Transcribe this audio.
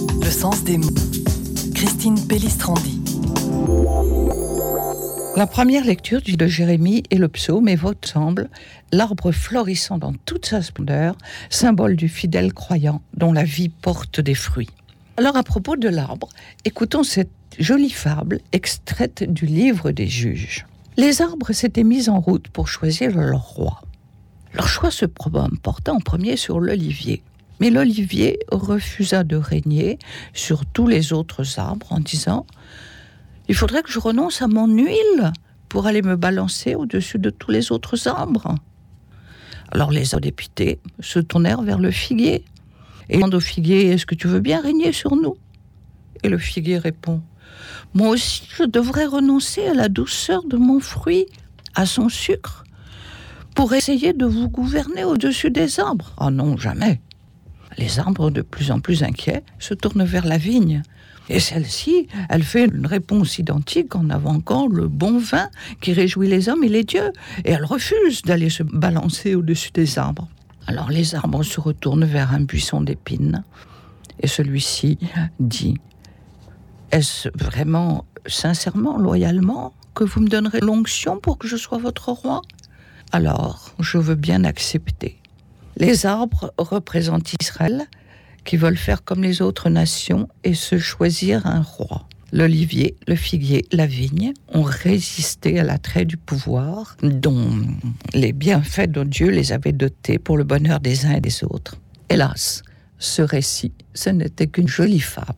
Le sens des mots. Christine Pellistrandi. La première lecture de Jérémie est le psaume et votre semble l'arbre florissant dans toute sa splendeur, symbole du fidèle croyant dont la vie porte des fruits. Alors à propos de l'arbre, écoutons cette jolie fable extraite du livre des juges. Les arbres s'étaient mis en route pour choisir leur roi. Leur choix se porta en premier sur l'olivier. Mais l'olivier refusa de régner sur tous les autres arbres en disant Il faudrait que je renonce à mon huile pour aller me balancer au-dessus de tous les autres arbres. Alors les députés se tournèrent vers le figuier et demandent au figuier Est-ce que tu veux bien régner sur nous? Et le figuier répond Moi aussi, je devrais renoncer à la douceur de mon fruit, à son sucre, pour essayer de vous gouverner au-dessus des arbres. Ah non, jamais. Les arbres, de plus en plus inquiets, se tournent vers la vigne. Et celle-ci, elle fait une réponse identique en avant le bon vin qui réjouit les hommes et les dieux. Et elle refuse d'aller se balancer au-dessus des arbres. Alors les arbres se retournent vers un buisson d'épines. Et celui-ci dit Est-ce vraiment, sincèrement, loyalement, que vous me donnerez l'onction pour que je sois votre roi? Alors je veux bien accepter. Les arbres représentent Israël qui veulent faire comme les autres nations et se choisir un roi. L'olivier, le figuier, la vigne ont résisté à l'attrait du pouvoir dont les bienfaits de Dieu les avaient dotés pour le bonheur des uns et des autres. Hélas, ce récit, ce n'était qu'une jolie fable.